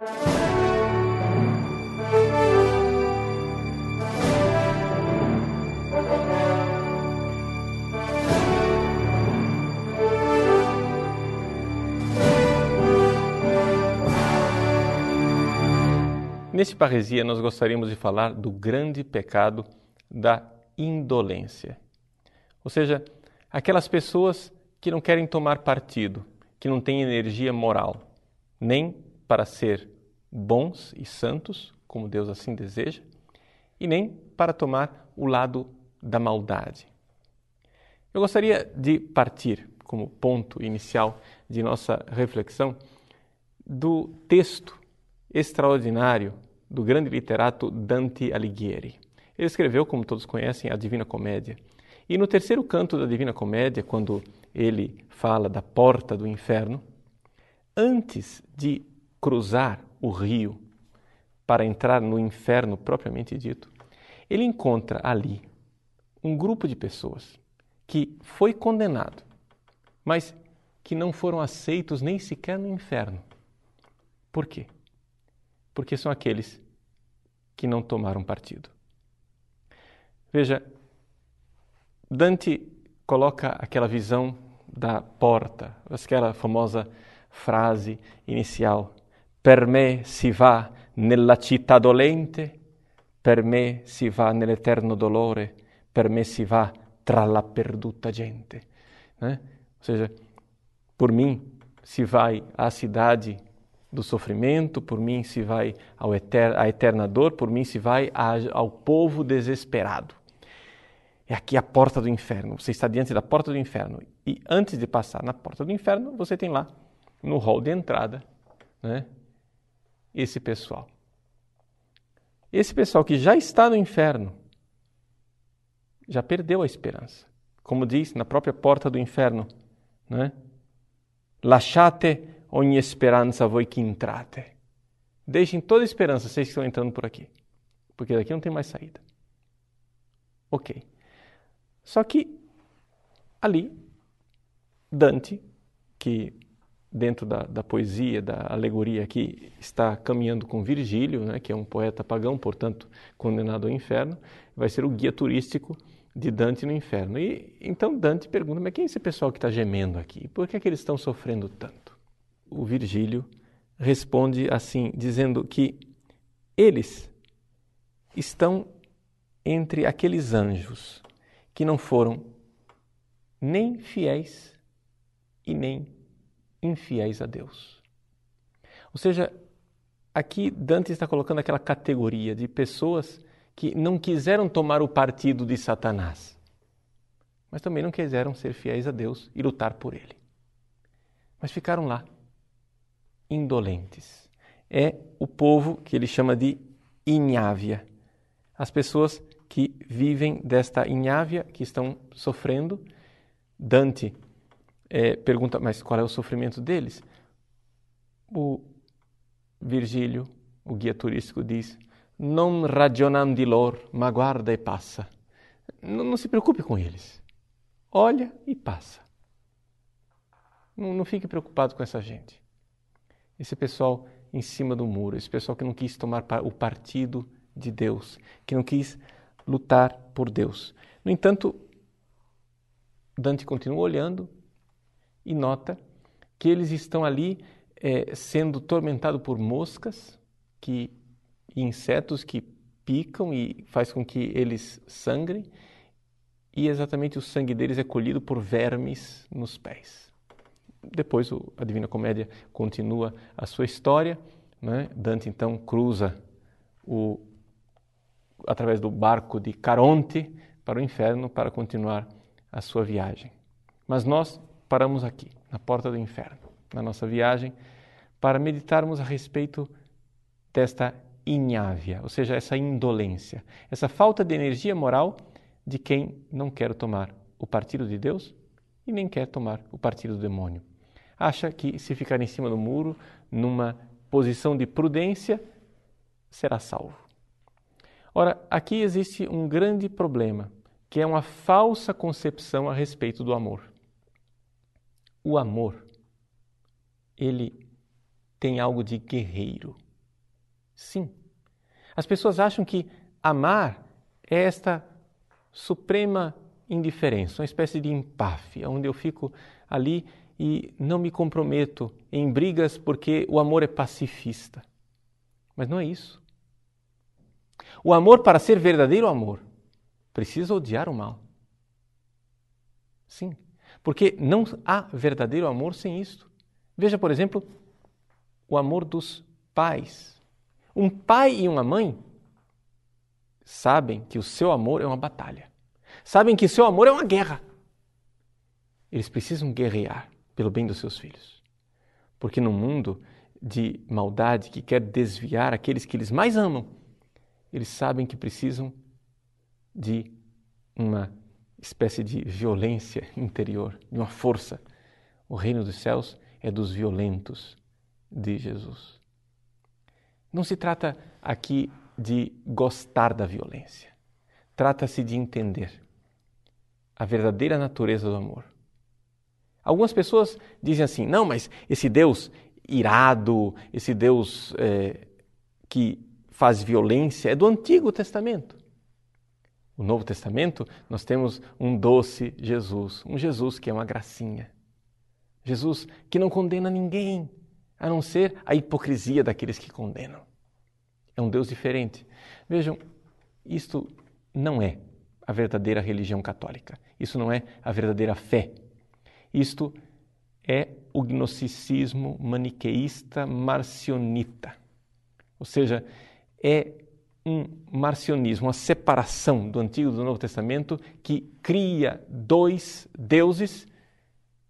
Neste Parresia, nós gostaríamos de falar do grande pecado da indolência. Ou seja, aquelas pessoas que não querem tomar partido, que não têm energia moral, nem para ser bons e santos, como Deus assim deseja, e nem para tomar o lado da maldade. Eu gostaria de partir, como ponto inicial de nossa reflexão, do texto extraordinário do grande literato Dante Alighieri. Ele escreveu, como todos conhecem, a Divina Comédia. E no terceiro canto da Divina Comédia, quando ele fala da porta do inferno, antes de cruzar o rio para entrar no inferno propriamente dito, ele encontra ali um grupo de pessoas que foi condenado, mas que não foram aceitos nem sequer no inferno. Por quê? Porque são aqueles que não tomaram partido. Veja, Dante coloca aquela visão da porta, aquela famosa frase inicial: Per me si va nella città dolente, per me si va nell'eterno dolore, per me si va tra la perduta gente. Né? Ou seja, por mim se vai à cidade do sofrimento, por mim se vai ao eter à eterna dor, por mim se vai ao povo desesperado. É aqui a porta do inferno. Você está diante da porta do inferno. E antes de passar na porta do inferno, você tem lá, no hall de entrada, né, esse pessoal. Esse pessoal que já está no inferno, já perdeu a esperança. Como diz na própria porta do inferno, né? Lasciate ogni speranza voi que entrate. Deixem toda esperança, vocês que estão entrando por aqui. Porque daqui não tem mais saída. Ok. Só que ali, Dante, que dentro da, da, poesia, da alegoria aqui, está caminhando com Virgílio, né, que é um poeta pagão, portanto condenado ao inferno, vai ser o guia turístico de Dante no inferno. E então Dante pergunta: mas quem é esse pessoal que está gemendo aqui? Por que, é que eles estão sofrendo tanto? O Virgílio responde assim, dizendo que eles estão entre aqueles anjos que não foram nem fiéis e nem infiéis a Deus. Ou seja, aqui Dante está colocando aquela categoria de pessoas que não quiseram tomar o partido de Satanás, mas também não quiseram ser fiéis a Deus e lutar por ele. Mas ficaram lá, indolentes. É o povo que ele chama de Inhávia. As pessoas que vivem desta Inhávia, que estão sofrendo. Dante é, pergunta, mas qual é o sofrimento deles? O Virgílio, o guia turístico, diz: Non ragionam di lor, ma guarda e passa. Não, não se preocupe com eles. Olha e passa. Não fique preocupado com essa gente. Esse pessoal em cima do muro, esse pessoal que não quis tomar o partido de Deus, que não quis lutar por Deus. No entanto, Dante continua olhando e nota que eles estão ali é, sendo tormentados por moscas que, insetos que picam e faz com que eles sangrem, e exatamente o sangue deles é colhido por vermes nos pés. Depois a Divina Comédia continua a sua história. Né? Dante então cruza o, através do barco de Caronte para o inferno para continuar a sua viagem. Mas nós paramos aqui, na porta do inferno, na nossa viagem, para meditarmos a respeito desta inhávia, ou seja, essa indolência, essa falta de energia moral de quem não quer tomar o partido de Deus e nem quer tomar o partido do demônio. Acha que se ficar em cima do muro, numa posição de prudência, será salvo. Ora, aqui existe um grande problema, que é uma falsa concepção a respeito do amor. O amor, ele tem algo de guerreiro. Sim. As pessoas acham que amar é esta suprema indiferença, uma espécie de empáfia, onde eu fico ali e não me comprometo em brigas porque o amor é pacifista. Mas não é isso. O amor, para ser verdadeiro amor, precisa odiar o mal. Sim, porque não há verdadeiro amor sem isto. Veja, por exemplo, o amor dos pais. Um pai e uma mãe sabem que o seu amor é uma batalha. Sabem que o seu amor é uma guerra. Eles precisam guerrear pelo bem dos seus filhos. Porque no mundo de maldade que quer desviar aqueles que eles mais amam, eles sabem que precisam de uma espécie de violência interior, de uma força. O reino dos céus é dos violentos de Jesus. Não se trata aqui de gostar da violência. Trata-se de entender a verdadeira natureza do amor. Algumas pessoas dizem assim: não, mas esse Deus irado, esse Deus é, que faz violência é do Antigo Testamento. O Novo Testamento, nós temos um doce Jesus, um Jesus que é uma gracinha. Jesus que não condena ninguém, a não ser a hipocrisia daqueles que condenam. É um Deus diferente. Vejam, isto não é a verdadeira religião católica. Isso não é a verdadeira fé. Isto é o gnosticismo maniqueísta marcionita. Ou seja, é um marcionismo, uma separação do Antigo e do Novo Testamento que cria dois deuses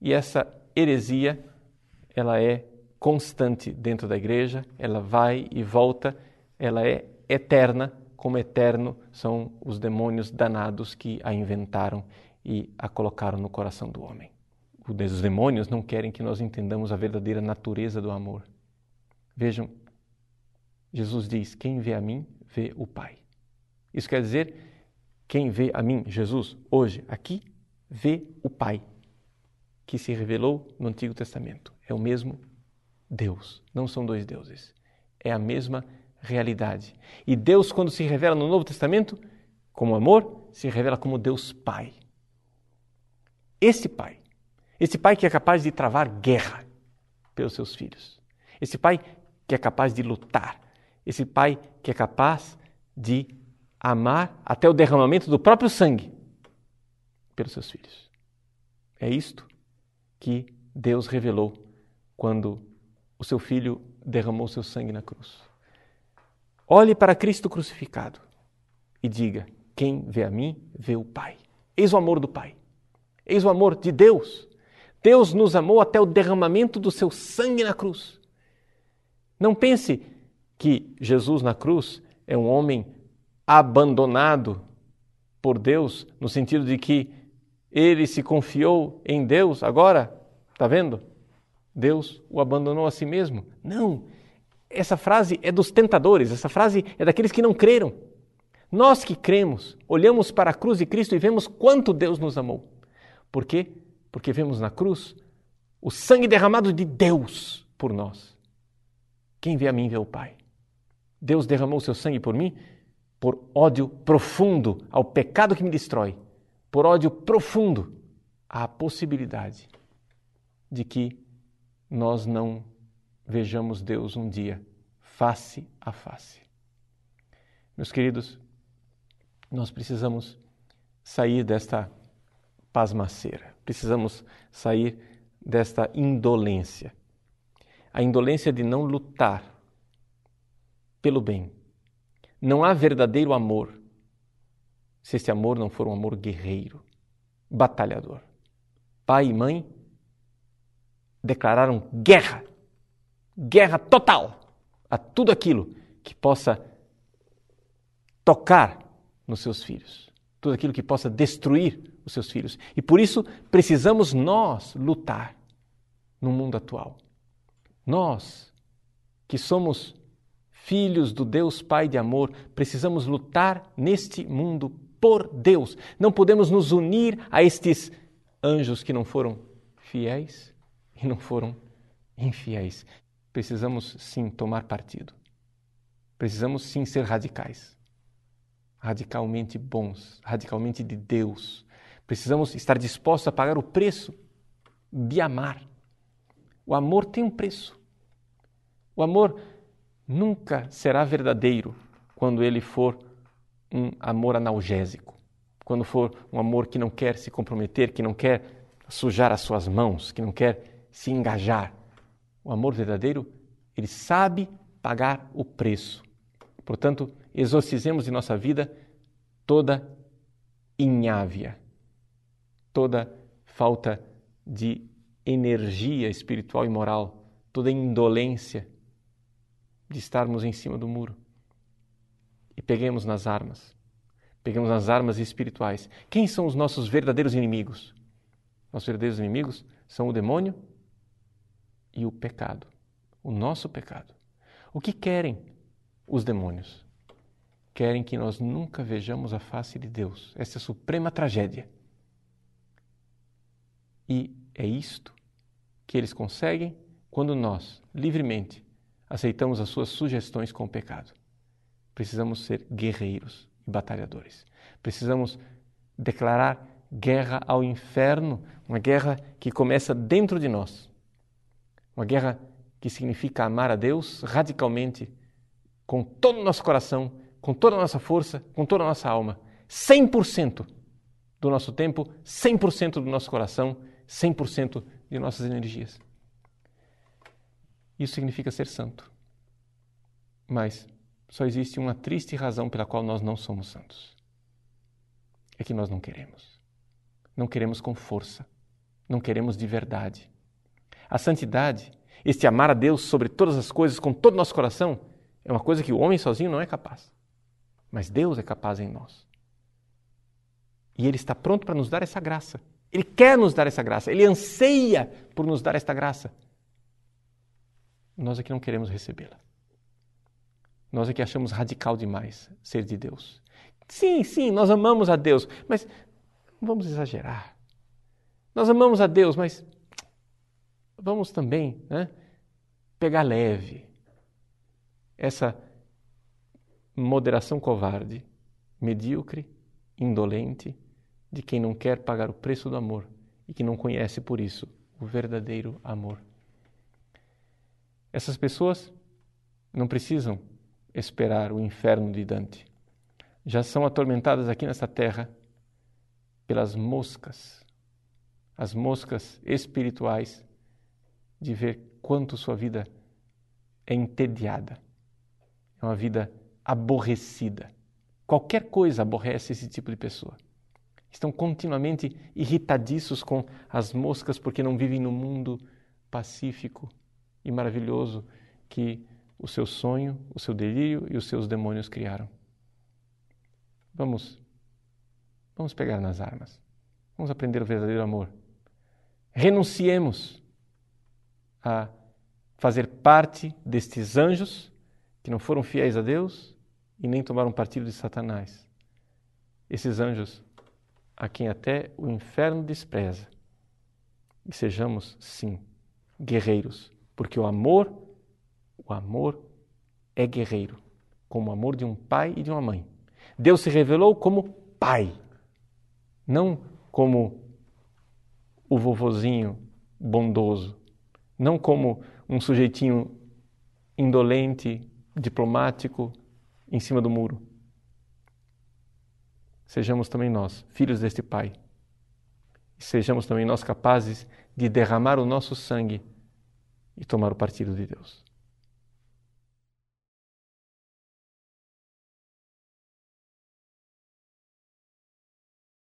e essa heresia ela é constante dentro da igreja, ela vai e volta, ela é eterna, como eterno são os demônios danados que a inventaram e a colocaram no coração do homem. Os demônios não querem que nós entendamos a verdadeira natureza do amor. Vejam, Jesus diz: Quem vê a mim, vê o Pai. Isso quer dizer, quem vê a mim, Jesus, hoje, aqui, vê o Pai, que se revelou no Antigo Testamento. É o mesmo Deus, não são dois deuses. É a mesma realidade. E Deus, quando se revela no Novo Testamento, como amor, se revela como Deus Pai. Esse Pai, esse Pai que é capaz de travar guerra pelos seus filhos. Esse Pai que é capaz de lutar. Esse Pai que é capaz de amar até o derramamento do próprio sangue pelos seus filhos. É isto que Deus revelou quando o seu filho derramou seu sangue na cruz. Olhe para Cristo crucificado e diga: Quem vê a mim, vê o Pai. Eis o amor do Pai. Eis o amor de Deus. Deus nos amou até o derramamento do seu sangue na cruz. Não pense que Jesus na cruz é um homem abandonado por Deus, no sentido de que ele se confiou em Deus agora, está vendo? Deus o abandonou a si mesmo. Não. Essa frase é dos tentadores, essa frase é daqueles que não creram. Nós que cremos, olhamos para a cruz de Cristo e vemos quanto Deus nos amou. Por quê? Porque vemos na cruz o sangue derramado de Deus por nós. Quem vê a mim vê o Pai. Deus derramou seu sangue por mim por ódio profundo ao pecado que me destrói, por ódio profundo à possibilidade de que nós não vejamos Deus um dia face a face. Meus queridos, nós precisamos sair desta pasmaceira, precisamos sair desta indolência. A indolência de não lutar pelo bem. Não há verdadeiro amor se esse amor não for um amor guerreiro, batalhador. Pai e mãe declararam guerra, guerra total a tudo aquilo que possa tocar nos seus filhos, tudo aquilo que possa destruir os seus filhos. E por isso precisamos nós lutar no mundo atual. Nós, que somos filhos do Deus Pai de amor, precisamos lutar neste mundo por Deus. Não podemos nos unir a estes anjos que não foram fiéis e não foram infiéis. Precisamos sim tomar partido. Precisamos sim ser radicais, radicalmente bons, radicalmente de Deus. Precisamos estar dispostos a pagar o preço de amar. O amor tem um preço. O amor nunca será verdadeiro quando ele for um amor analgésico, quando for um amor que não quer se comprometer, que não quer sujar as suas mãos, que não quer se engajar. O amor verdadeiro, ele sabe pagar o preço. Portanto, exorcizemos de nossa vida toda inhávia, toda falta de energia espiritual e moral, toda indolência de estarmos em cima do muro. E peguemos nas armas. Peguemos nas armas espirituais. Quem são os nossos verdadeiros inimigos? Nossos verdadeiros inimigos são o demônio e o pecado, o nosso pecado. O que querem os demônios? Querem que nós nunca vejamos a face de Deus. Essa é a suprema tragédia. E é isto que eles conseguem quando nós, livremente, aceitamos as suas sugestões com o pecado. Precisamos ser guerreiros e batalhadores. Precisamos declarar guerra ao inferno, uma guerra que começa dentro de nós. Uma guerra que significa amar a Deus radicalmente, com todo o nosso coração, com toda a nossa força, com toda a nossa alma. 100% do nosso tempo, 100% do nosso coração, 100% de nossas energias. Isso significa ser santo. Mas só existe uma triste razão pela qual nós não somos santos. É que nós não queremos. Não queremos com força. Não queremos de verdade. A santidade, este amar a Deus sobre todas as coisas com todo o nosso coração, é uma coisa que o homem sozinho não é capaz. Mas Deus é capaz em nós. E Ele está pronto para nos dar essa graça. Ele quer nos dar essa graça, ele anseia por nos dar esta graça. Nós é que não queremos recebê-la. Nós é que achamos radical demais ser de Deus. Sim, sim, nós amamos a Deus, mas vamos exagerar. Nós amamos a Deus, mas vamos também né, pegar leve essa moderação covarde, medíocre, indolente, de quem não quer pagar o preço do amor e que não conhece por isso o verdadeiro amor. Essas pessoas não precisam esperar o inferno de Dante. Já são atormentadas aqui nessa terra pelas moscas, as moscas espirituais de ver quanto sua vida é entediada. É uma vida aborrecida. Qualquer coisa aborrece esse tipo de pessoa. Estão continuamente irritadiços com as moscas porque não vivem no mundo pacífico e maravilhoso que o seu sonho, o seu delírio e os seus demônios criaram. Vamos, vamos pegar nas armas. Vamos aprender o verdadeiro amor. Renunciemos a fazer parte destes anjos que não foram fiéis a Deus e nem tomaram partido de Satanás. Esses anjos a quem até o inferno despreza. E sejamos, sim, guerreiros, porque o amor, o amor é guerreiro, como o amor de um pai e de uma mãe. Deus se revelou como pai, não como o vovozinho bondoso, não como um sujeitinho indolente, diplomático, em cima do muro sejamos também nós, filhos deste Pai. Sejamos também nós capazes de derramar o nosso sangue e tomar o partido de Deus.